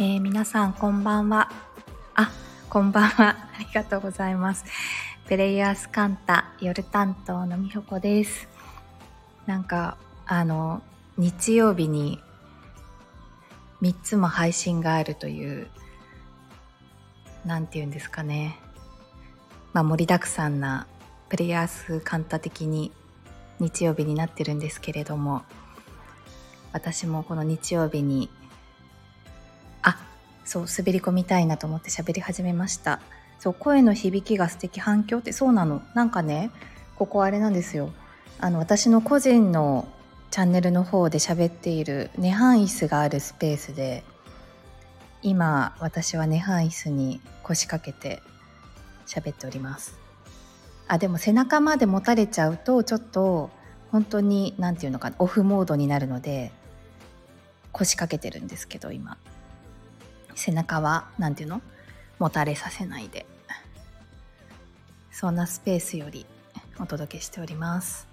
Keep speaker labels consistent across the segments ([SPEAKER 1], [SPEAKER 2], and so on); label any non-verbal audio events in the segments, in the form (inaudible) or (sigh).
[SPEAKER 1] えー、皆さんこんばんは。あ、こんばんは。ありがとうございます。プレイヤースカンタ夜担当のみほこです。なんか、あの、日曜日に3つも配信があるという、なんて言うんですかね。まあ盛りだくさんなプレイヤースカンタ的に日曜日になってるんですけれども、私もこの日曜日にそう滑り込みたいなと思って喋り始めました。そう声の響きが素敵反響ってそうなの。なんかねここあれなんですよ。あの私の個人のチャンネルの方で喋っている涅槃椅子があるスペースで今私は涅槃椅子に腰掛けて喋っております。あでも背中まで持たれちゃうとちょっと本当に何て言うのかなオフモードになるので腰掛けてるんですけど今。背中は何て言うの？もたれさせないで。そんなスペースよりお届けしております。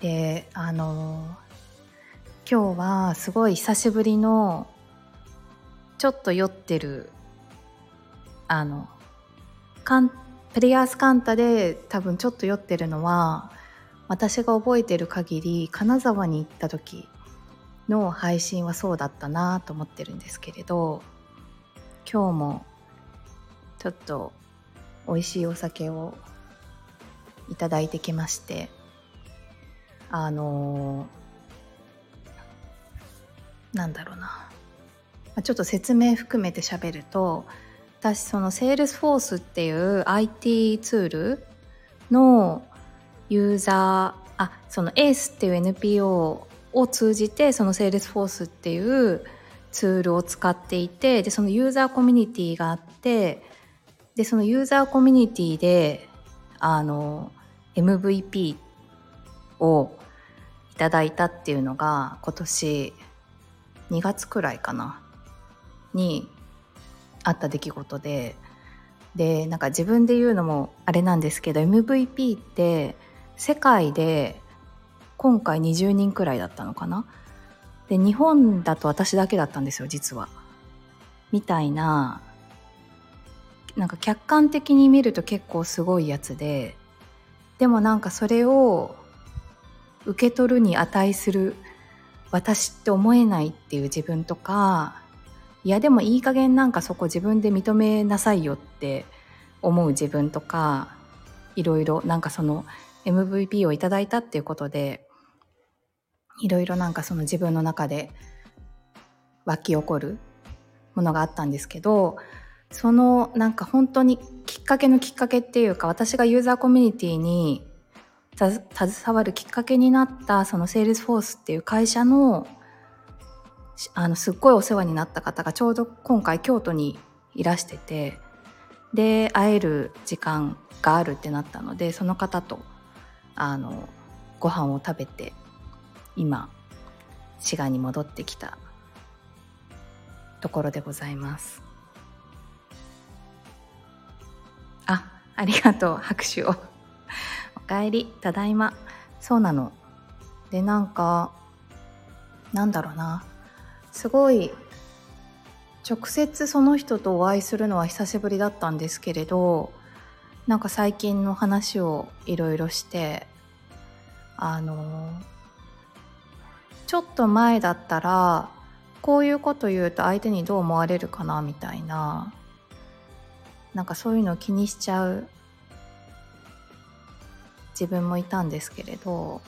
[SPEAKER 1] であの今日はすごい久しぶりのちょっと酔ってるあのカンプレイヤースカンタで多分ちょっと酔ってるのは私が覚えてる限り金沢に行った時の配信はそうだったなと思ってるんですけれど今日もちょっと美味しいお酒をいただいてきましてあのー、なんだろうな。ちょっと説明含めて喋ると私そのセールスフォースっていう IT ツールのユーザーあその ACE っていう NPO を通じてその Salesforce っていうツールを使っていてでそのユーザーコミュニティがあってでそのユーザーコミュニティであの MVP をいただいたっていうのが今年2月くらいかなにあった出来事で。でなんか自分で言うのもあれなんですけど MVP って世界で今回20人くらいだったのかな？で日本だと私だけだったんですよ実は。みたいななんか客観的に見ると結構すごいやつででもなんかそれを受け取るに値する私って思えないっていう自分とかいやでもいい加減なんかそこ自分で認めなさいよって思う自分とかいろいろなんかその MVP をいただいたっていうことでいろいろなんかその自分の中で湧き起こるものがあったんですけどそのなんか本当にきっかけのきっかけっていうか私がユーザーコミュニティに携わるきっかけになったその Salesforce っていう会社のあのすっごいお世話になった方がちょうど今回京都にいらしててで会える時間があるってなったのでその方とあのご飯を食べて今滋賀に戻ってきたところでございます。あありがとう。拍手を。おかえりただいま。そうなの。でなんかなんだろうな。すごい直接その人とお会いするのは久しぶりだったんですけれどなんか最近の話をいろいろしてあのちょっと前だったらこういうこと言うと相手にどう思われるかなみたいな。なんかそういうのを気にしちゃう。自分もいたんですけれど。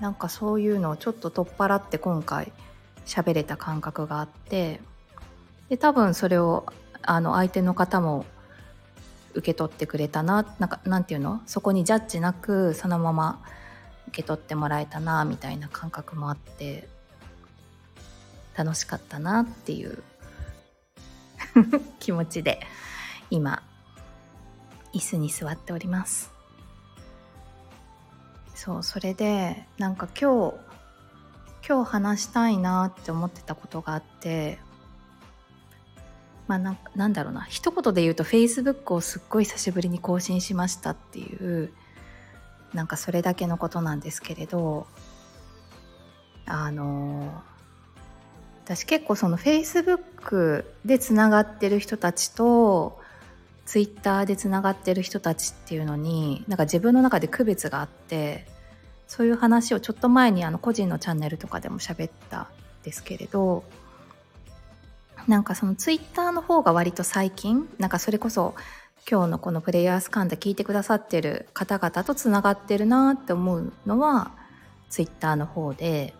[SPEAKER 1] なんかそういうのをちょっと取っ払って今回喋れた感覚があって。で多分それをあの相手の方も受け取ってくれたな。なんかなんていうの？そこにジャッジなくそのまま受け取ってもらえたなみたいな感覚もあって楽しかったなっていう (laughs) 気持ちで今椅子に座っております。そうそれでなんか今日今日話したいなって思ってたことがあってまあななんだろうな。一言で言うと Facebook をすっごい久しぶりに更新しましたっていうなんかそれだけのことなんですけれどあの私結構その Facebook でつながってる人たちと Twitter でつながってる人たちっていうのになんか自分の中で区別があってそういう話をちょっと前にあの個人のチャンネルとかでも喋ったんですけれどなんかその Twitter の方が割と最近なんかそれこそ今日のこのプレイヤースカンダ聞いてくださってる方々とつながってるなって思うのは Twitter の方で。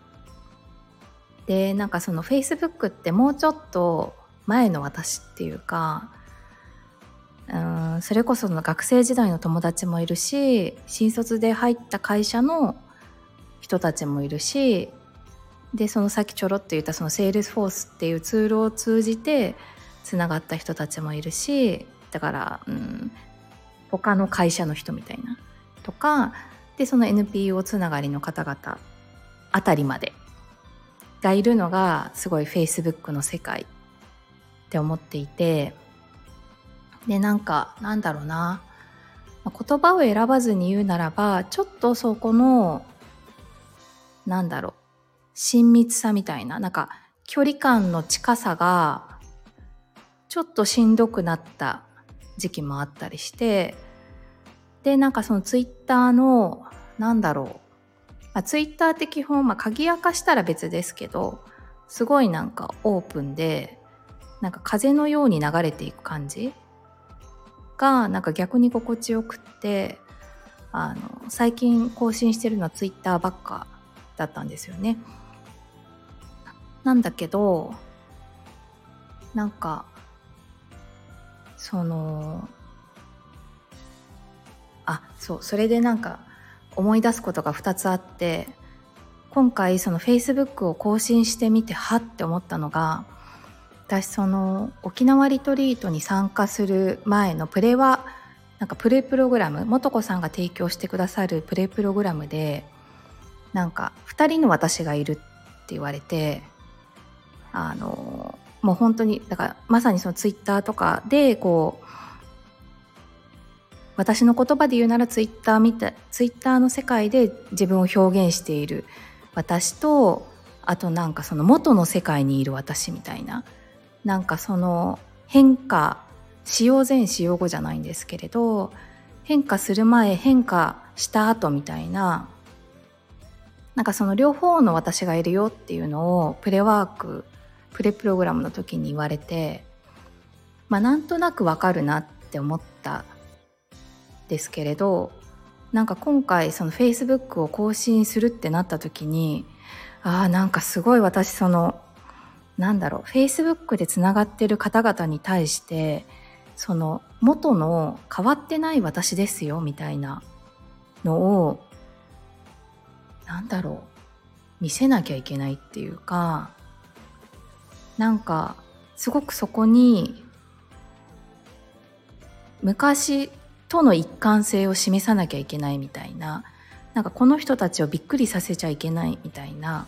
[SPEAKER 1] でなんかその Facebook ってもうちょっと前の私っていうかうんそれこその学生時代の友達もいるし新卒で入った会社の人たちもいるしでそのさっきちょろっと言ったその Salesforce っていうツールを通じてつながった人たちもいるしだから、うん、他の会社の人みたいな。とかでその NPO つながりの方々あたりまでがいるのがすごい Facebook の世界って思っていてでなんかなんだろうな。言葉を選ばずに言うならばちょっとそこのなんだろう親密さみたいななんか距離感の近さがちょっとしんどくなった時期もあったりしてでなんかそのツイッターのなんだろうまあ、ツイッターって基本、まあ、鍵垢したら別ですけどすごいなんかオープンでなんか風のように流れていく感じがなんか逆に心地よくってあの最近更新してるのはツイッターばっかだったんですよね。なんだけどなんかそのあそうそれでなんか思い出すことが2つあって今回その Facebook を更新してみてはって思ったのが私その沖縄リトリートに参加する前のプレはなんかプレプログラム素子さんが提供してくださるプレプログラムでなんか2人の私がいるって言われてあのもう本当にだからまさにそのツイッターとかでこう私の言葉で言うならツイッターみたいツイッターの世界で自分を表現している私とあとなんかその元の世界にいる私みたいななんかその変化使用前使用後じゃないんですけれど変化する前変化した後みたいななんかその両方の私がいるよっていうのをプレワークプレプログラムの時に言われてまあなんとなくわかるなって思ったですけれどなんか今回その Facebook を更新するってなった時にああなんかすごい私そのなんだろう Facebook でつながってる方々に対してその元の変わってない私ですよみたいなのをなんだろう見せなきゃいけないっていうかなんかすごくそこに昔との一貫性を示さなきゃいけないみたいななんかこの人たちをびっくりさせちゃいけないみたいな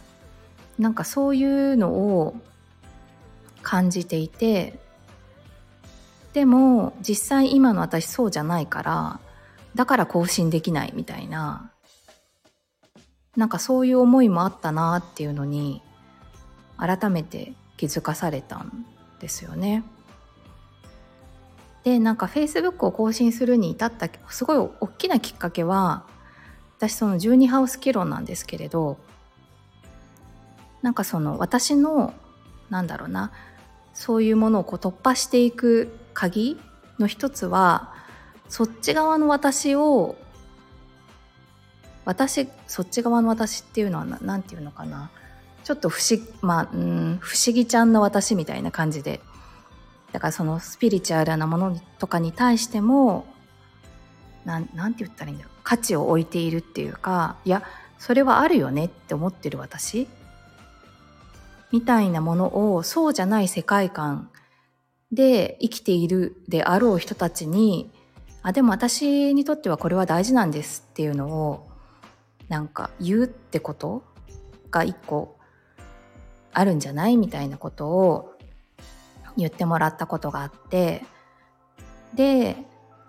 [SPEAKER 1] なんかそういうのを感じていてでも実際今の私そうじゃないからだから更新できないみたいななんかそういう思いもあったなっていうのに改めて気づかされたんですよね。でなんか Facebook を更新するに至ったすごい大きなきっかけは私その12ハウス議論なんですけれどなんかその私のなんだろうなそういうものをこう突破していく鍵の一つはそっち側の私を私そっち側の私っていうのは何て言うのかなちょっと不思,、まあ、うん不思議ちゃんの私みたいな感じで。だからそのスピリチュアルなものとかに対してもなんなんて言ったらいいんだろう。価値を置いているっていうかいやそれはあるよねって思ってる私。みたいなものをそうじゃない世界観で生きているであろう人たちにあでも私にとってはこれは大事なんですっていうのをなんか言うってこと？が一個あるんじゃない？みたいなことを言ってもらったことがあってで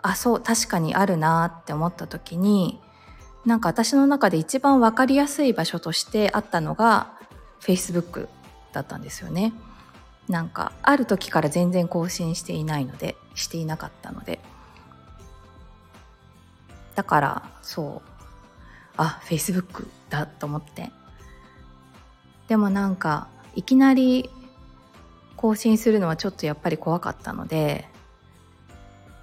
[SPEAKER 1] あそう確かにあるなって思った時になんか私の中で一番分かりやすい場所としてあったのが Facebook だったんですよね。なんかある時から全然更新していないのでしていなかったので。だからそう。あ Facebook だと思って。でもなんかいきなり更新するのはちょっとやっぱり怖かったので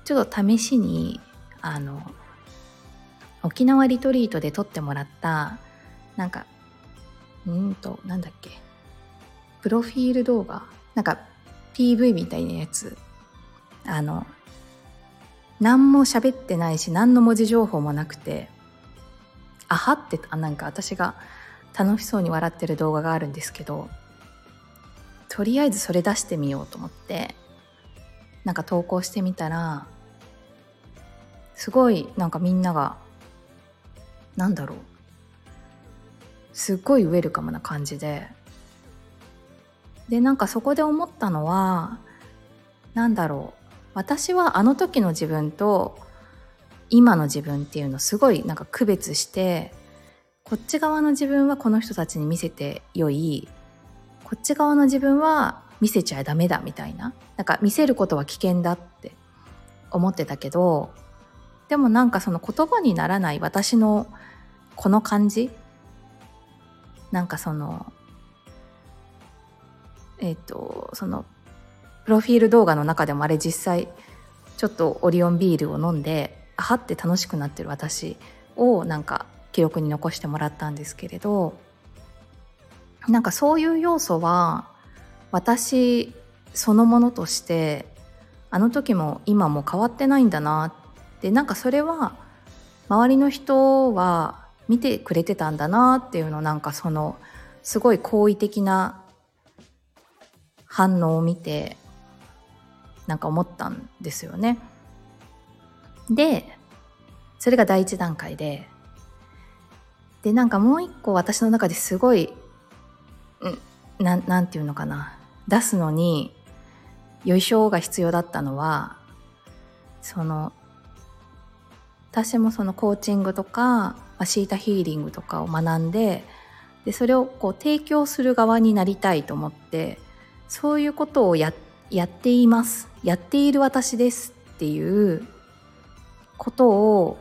[SPEAKER 1] ちょっと試しにあの沖縄リトリートで撮ってもらったなんかうんとなんだっけプロフィール動画なんか PV みたいなやつ。あの何も喋ってないし何の文字情報もなくてあはってあなんか私が楽しそうに笑ってる動画があるんですけどとりあえずそれ出してみようと思ってなんか投稿してみたらすごいなんかみんながなんだろう。すっごいウェルカムな感じで。でなんかそこで思ったのはなんだろう。私はあの時の自分と今の自分っていうのすごいなんか区別してこっち側の自分はこの人たちに見せてよいこっち側の自分は見せちゃダメだみたいな。なんか見せることは危険だって思ってたけどでもなんかその言葉にならない私のこの感じ。なんかそのえっ、ー、とそのプロフィール動画の中でもあれ実際ちょっとオリオンビールを飲んであはって楽しくなってる私をなんか記憶に残してもらったんですけれどなんかそういう要素は私そのものとしてあの時も今も変わってないんだなってなんかそれは周りの人は見てくれてたんだなっていうのなんかそのすごい好意的な反応を見てなんか思ったんですよね。でそれが第一段階ででなんかもう一個私の中ですごいななんていうのかな。出すのによいしょが必要だったのはその私もそのコーチングとかシータヒーリングとかを学んででそれをこう提供する側になりたいと思ってそういうことをややっています。やっている私ですっていうことを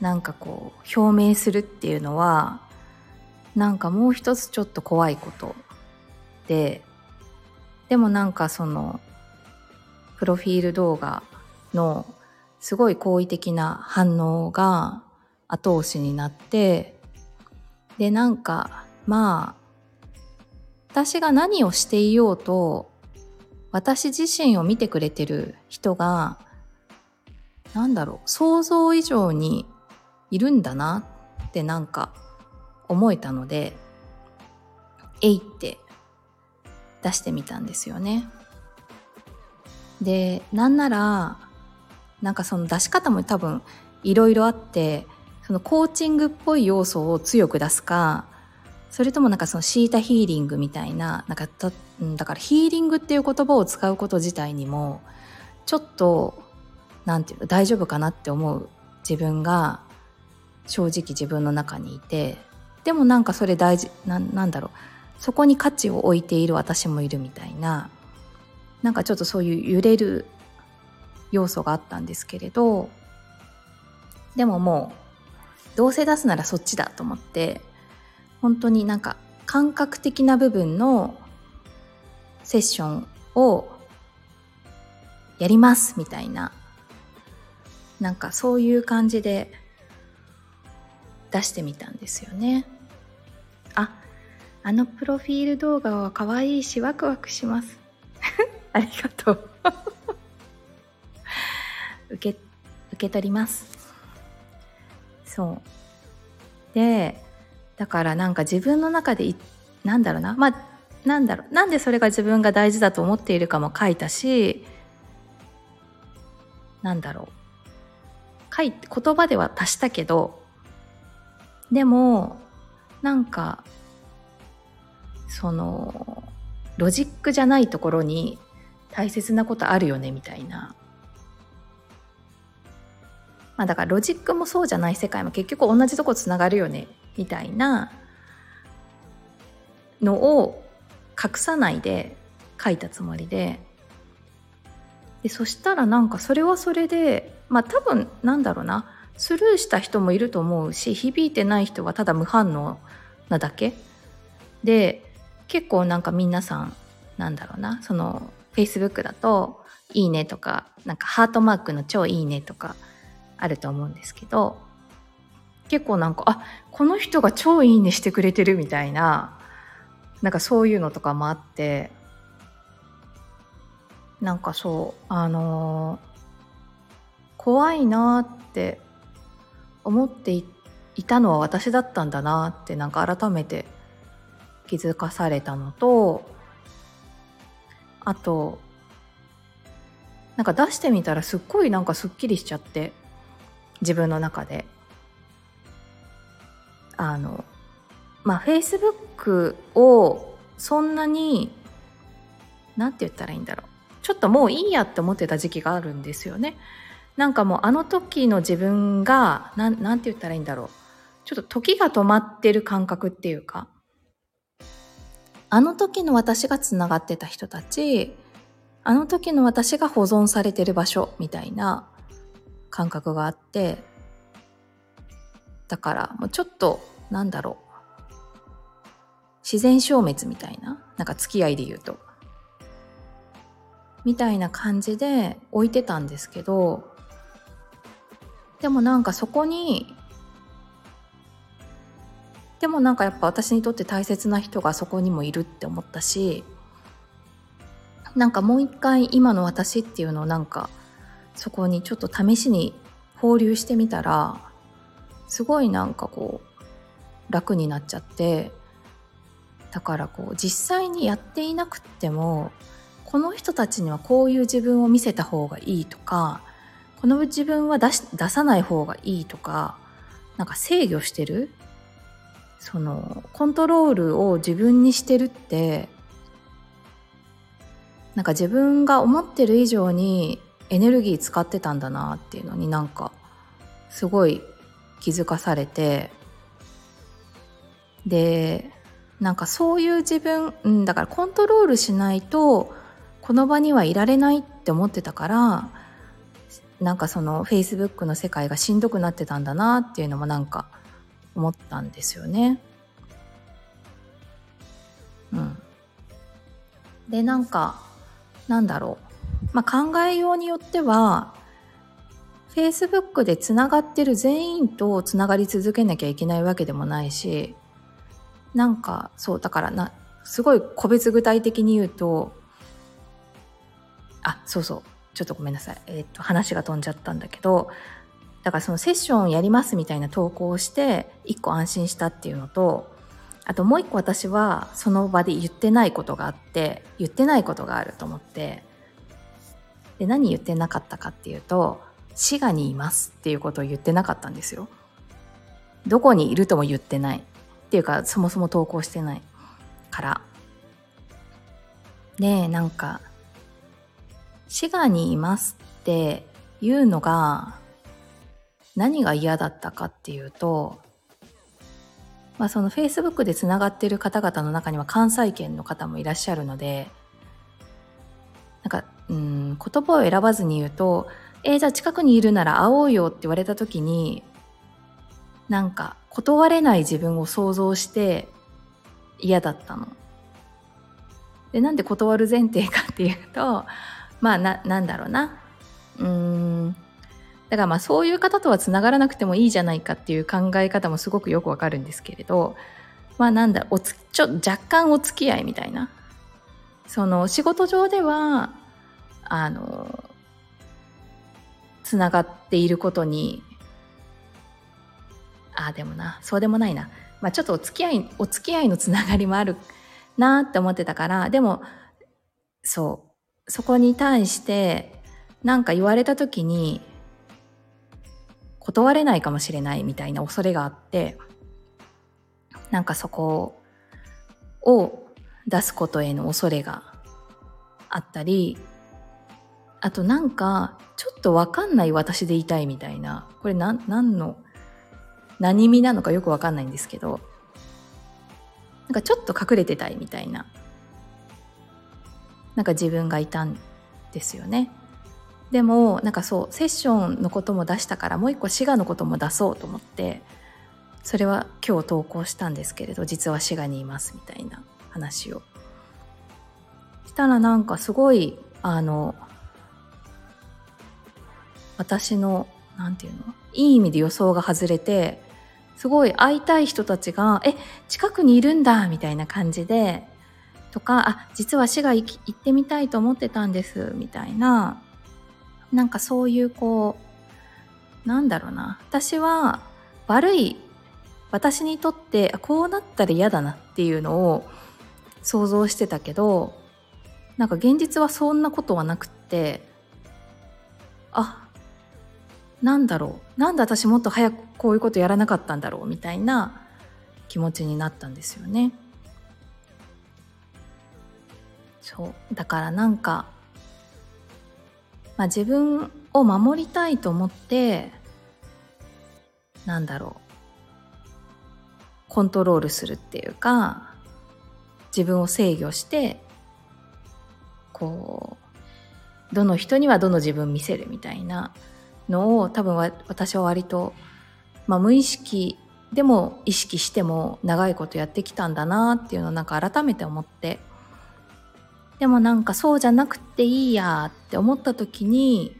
[SPEAKER 1] なんかこう表明するっていうのはなんかもう一つちょっと怖いことででもなんかそのプロフィール動画のすごい好意的な反応が後押しになってでなんかまあ私が何をしていようと私自身を見てくれてる人がなんだろう想像以上にいるんだなってなんか思えたのでえいって出してみたんですよね。でなんならなんかその出し方も多分いろいろあってそのコーチングっぽい要素を強く出すかそれともなんかそのシータヒーリングみたいななんかだだからヒーリングっていう言葉を使うこと自体にもちょっとなんていうの大丈夫かなって思う自分が正直自分の中にいてでもなんかそれ大事ななんだろう。そこに価値を置いている私もいるみたいな。なんかちょっとそういう揺れる要素があったんですけれどでももうどうせ出すならそっちだと思って本当になんか感覚的な部分のセッションをやりますみたいな。なんかそういう感じで出してみたんですよね。ああのプロフィール動画は可愛いしワクワクします。(laughs) ありがとう。(laughs) 受け受け取ります。そう。でだからなんか自分の中でなんだろうな。まあなんだろう。なんでそれが自分が大事だと思っているかも書いたしなんだろう。書いて言葉では足したけどでもなんかそのロジックじゃないところに大切なことあるよねみたいな。まあだからロジックもそうじゃない世界も結局同じとこつながるよねみたいなのを隠さないで書いたつもりで。でそしたらなんかそれはそれでまあ多分なんだろうな。スルーした人もいると思うし響いてない人はただ無反応なだけ？で結構なんか皆さんなんだろうな。その Facebook だと「いいね」とかなんかハートマークの「超いいね」とかあると思うんですけど結構なんかあこの人が超いいねしてくれてるみたいななんかそういうのとかもあってなんかそうあのー、怖いなって思っていていたのは私だったんだなってなんか改めて気づかされたのとあとなんか出してみたらすっごいなんかすっきりしちゃって自分の中で。あのまあフェイスブックをそんなに何て言ったらいいんだろう。ちょっともういいやって思ってた時期があるんですよね。なんかもうあの時の自分が何て言ったらいいんだろう。ちょっと時が止まってる感覚っていうか。あの時の私がつながってた人たちあの時の私が保存されてる場所みたいな感覚があってだからもうちょっとなんだろう。自然消滅みたいななんか付き合いで言うと。みたいな感じで置いてたんですけどでもなんかそこにでもなんかやっぱ私にとって大切な人がそこにもいるって思ったしなんかもう一回今の私っていうのをなんかそこにちょっと試しに放流してみたらすごいなんかこう楽になっちゃってだからこう実際にやっていなくってもこの人たちにはこういう自分を見せた方がいいとかこの自分は出し出さない方がいいとかなんか制御してるそのコントロールを自分にしてるってなんか自分が思ってる以上にエネルギー使ってたんだなっていうのになんかすごい気づかされてでなんかそういう自分、うん、だからコントロールしないとこの場にはいられないって思ってたからなんかそのフェイスブックの世界がしんどくなってたんだなっていうのもなんか思ったんですよね。うん。でなんかなんだろう、まあ、考えようによってはフェイスブックでつながってる全員とつながり続けなきゃいけないわけでもないしなんかそうだからなすごい個別具体的に言うとあそうそうちょっとごめんなさい、えー、っと話が飛んじゃったんだけどだからそのセッションやりますみたいな投稿をして一個安心したっていうのとあともう一個私はその場で言ってないことがあって言ってないことがあると思ってで何言ってなかったかっていうと滋賀にいますっていうことを言ってなかったんですよ。どこにいるとも言ってない。っていうかそもそも投稿してないから。でなんか滋賀にいますっていうのが何が嫌だったかっていうと、まあ、その Facebook でつながってる方々の中には関西圏の方もいらっしゃるのでなんかうん言葉を選ばずに言うと「えー、じゃあ近くにいるなら会おうよ」って言われた時になんか断れない自分を想像して嫌だったの。でなんで断る前提かっていうとまあな、なんだろうな。うーん。だからまあそういう方とはつながらなくてもいいじゃないかっていう考え方もすごくよくわかるんですけれど、まあなんだ、おつ、ちょ、若干お付き合いみたいな。その仕事上では、あの、つながっていることに、ああ、でもな、そうでもないな。まあちょっとお付き合い、お付き合いのつながりもあるなって思ってたから、でも、そう、そこに対して何か言われた時に断れないかもしれないみたいな恐れがあってなんかそこを出すことへの恐れがあったりあとなんかちょっとわかんない私でいたいみたいなこれ何の何意味なのかよくわかんないんですけどなんかちょっと隠れてたいみたいななんか自分がいたんですよね。でもなんかそうセッションのことも出したからもう一個滋賀のことも出そうと思ってそれは今日投稿したんですけれど実は滋賀にいますみたいな話を。したらなんかすごいあの私の何て言うの？いい意味で予想が外れてすごい会いたい人たちが「え近くにいるんだ」みたいな感じでとか「あ実は滋賀行ってみたいと思ってたんです」みたいななんかそういうこうなんだろうな。私は悪い私にとってこうなったら嫌だなっていうのを想像してたけどなんか現実はそんなことはなくってあなんだろう。なんで私もっと早くこういうことやらなかったんだろうみたいな気持ちになったんですよね。そう。だからなんかまあ、自分を守りたいと思ってなんだろう。コントロールするっていうか自分を制御してこうどの人にはどの自分見せるみたいなのを多分私は割と、まあ、無意識でも意識しても長いことやってきたんだなっていうのをなんか改めて思ってでもなんかそうじゃなくていいやって思った時に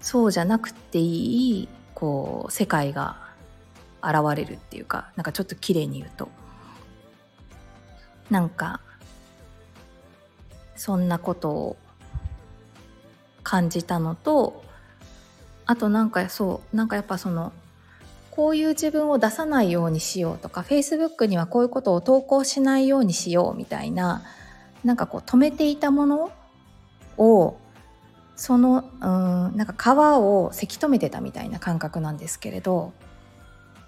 [SPEAKER 1] そうじゃなくていいこう世界が現れるっていうかなんかちょっと綺麗に言うと。なんかそんなことを感じたのとあとなんかそうなんかやっぱそのこういう自分を出さないようにしようとか Facebook にはこういうことを投稿しないようにしようみたいななんかこう止めていたものをそのうんなんか皮をせき止めてたみたいな感覚なんですけれど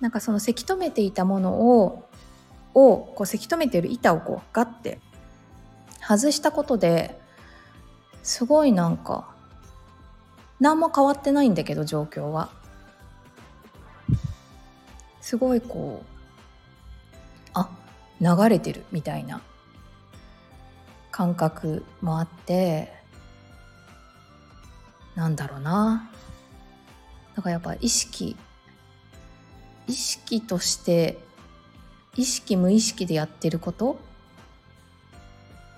[SPEAKER 1] なんかそのせき止めていたものををこうせき止めてる板をこうガッて外したことですごいなんか何も変わってないんだけど状況は。すごいこうあ流れてるみたいな。感覚もあってなんだろうな。だからやっぱ意識意識として意識無意識でやってること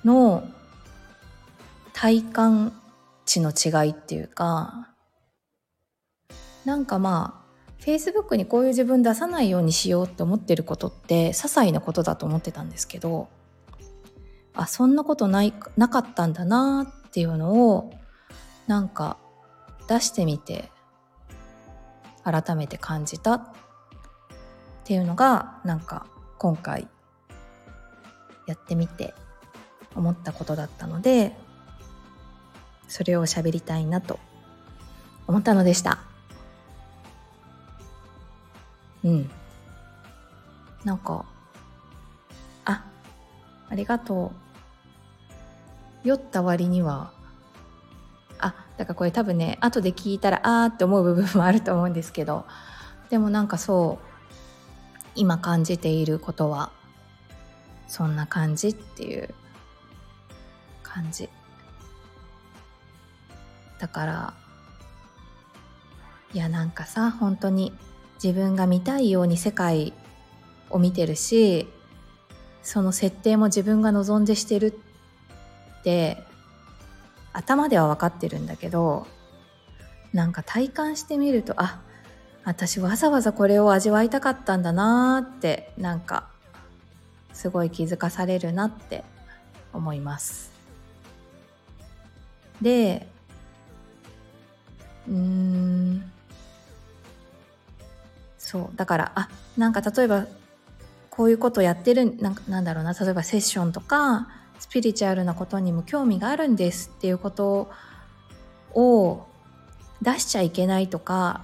[SPEAKER 1] の体感値の違いっていうかなんかまあ Facebook にこういう自分出さないようにしようって思ってることって些細なことだと思ってたんですけどあそんなことないなかったんだなっていうのをなんか出してみて改めて感じたっていうのがなんか今回やってみて思ったことだったのでそれを喋りたいなと思ったのでした。うん。なんかあありがとう。酔った割には。あだからこれ多分ね後で聞いたらあーって思う部分もあると思うんですけど。でもなんかそう今感じていることはそんな感じっていう感じ。だからいやなんかさ本当に自分が見たいように世界を見てるしその設定も自分が望んでしてるって頭では分かってるんだけどなんか体感してみるとあ私わざわざこれを味わいたかったんだなーってなんかすごい気づかされるなって思います。でうーんそうだからあなんか例えばこういうことやってるなんなんだろうな例えばセッションとかスピリチュアルなことにも興味があるんですっていうことを出しちゃいけないとか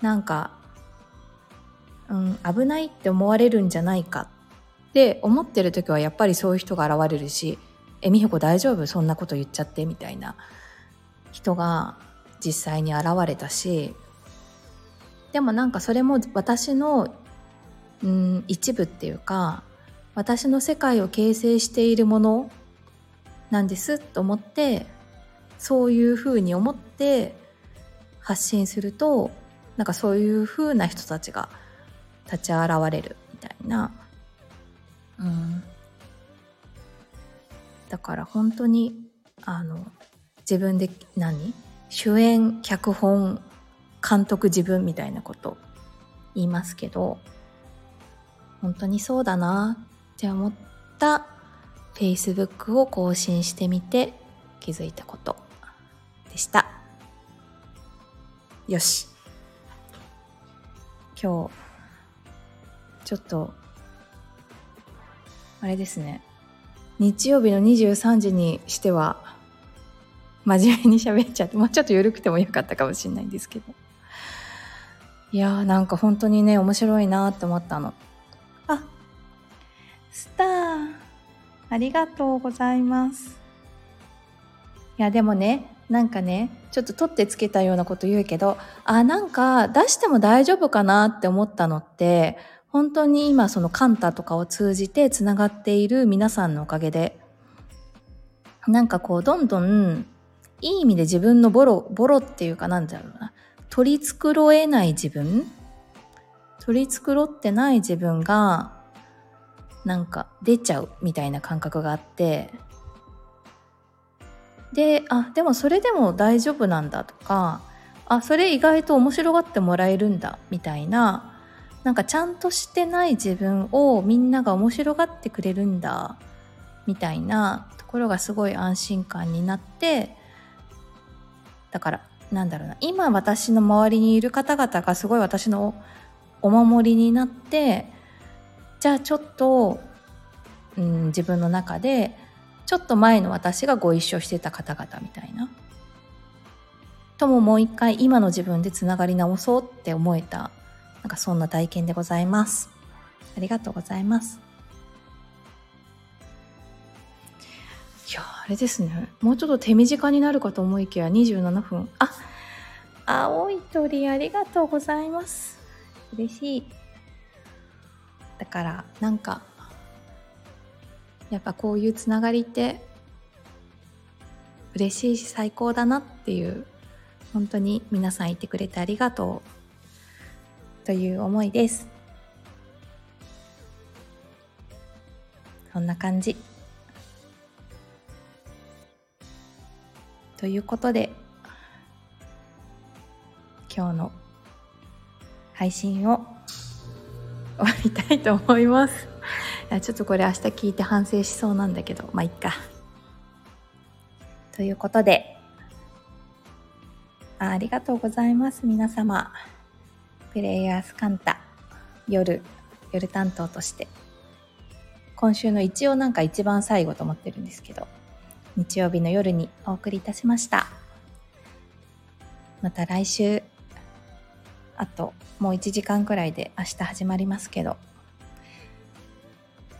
[SPEAKER 1] なんか、うん、危ないって思われるんじゃないかって思ってる時はやっぱりそういう人が現れるし「え美穂子大丈夫？そんなこと言っちゃって」みたいな人が実際に現れたしでもなんかそれも私の、うん、一部っていうか私の世界を形成しているものなんですと思ってそういうふうに思って発信するとなんかそういうふうな人たちが立ち現れるみたいな、うん、だから本当にあの自分で何？主演脚本監督自分みたいなこと言いますけど本当にそうだなって思った Facebook を更新してみて気づいたことでした。よし。今日ちょっとあれですね。日曜日の23時にしては真面目に喋っちゃってもうちょっと緩くてもよかったかもしれないんですけど。いやーなんか本当にね面白いなって思ったの。ありがとうございます。いやでもねなんかねちょっと取ってつけたようなこと言うけどあなんか出しても大丈夫かなって思ったのって本当に今そのカンタとかを通じてつながっている皆さんのおかげでなんかこうどんどんいい意味で自分のボロボロっていうかなんだろうな取り繕えない自分取り繕ってない自分がなんか出ちゃうみたいな感覚があってであでもそれでも大丈夫なんだとかあそれ意外と面白がってもらえるんだみたいななんかちゃんとしてない自分をみんなが面白がってくれるんだみたいなところがすごい安心感になってだからなんだろうな今私の周りにいる方々がすごい私のお守りになってじゃあちょっと、うん、自分の中でちょっと前の私がご一緒してた方々みたいなとももう一回今の自分でつながり直そうって思えたなんかそんな体験でございます。ありがとうございます。いや、あれですね。もうちょっと手短になるかと思いきや27分。あ、青い鳥ありがとうございます。嬉しい。だから、なんか、やっぱこういうつながりって嬉しいし最高だなっていう本当に皆さんいてくれてありがとうという思いです。そんな感じ。ということで今日の配信を終わりたいと思います。ちょっとこれ明日聞いて反省しそうなんだけど。まあいっか。ということで。ありがとうございます。皆様。プレイヤースカンタ。夜。夜担当として。今週の一応なんか一番最後と思ってるんですけど。日曜日の夜にお送りいたしました。また来週。あともう1時間くらいで明日始まりますけど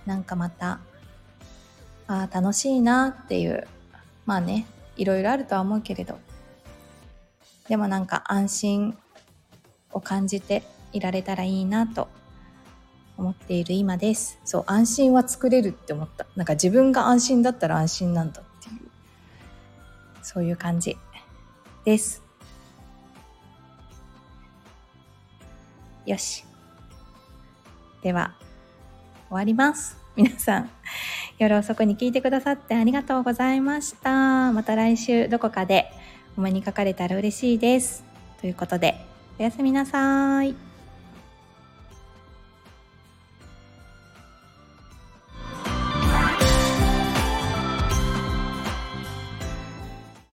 [SPEAKER 1] なんかまたあ楽しいなっていうまあねいろいろあるとは思うけれどでもなんか安心を感じていられたらいいなと思っている今です。そう、安心は作れるって思った。なんか自分が安心だったら安心なんだっていう、そういう感じです。よし。では、終わります。皆さん、夜遅くに聞いてくださってありがとうございました。また来週どこかでお目にかかれたら嬉しいです。ということで、おやすみなさい。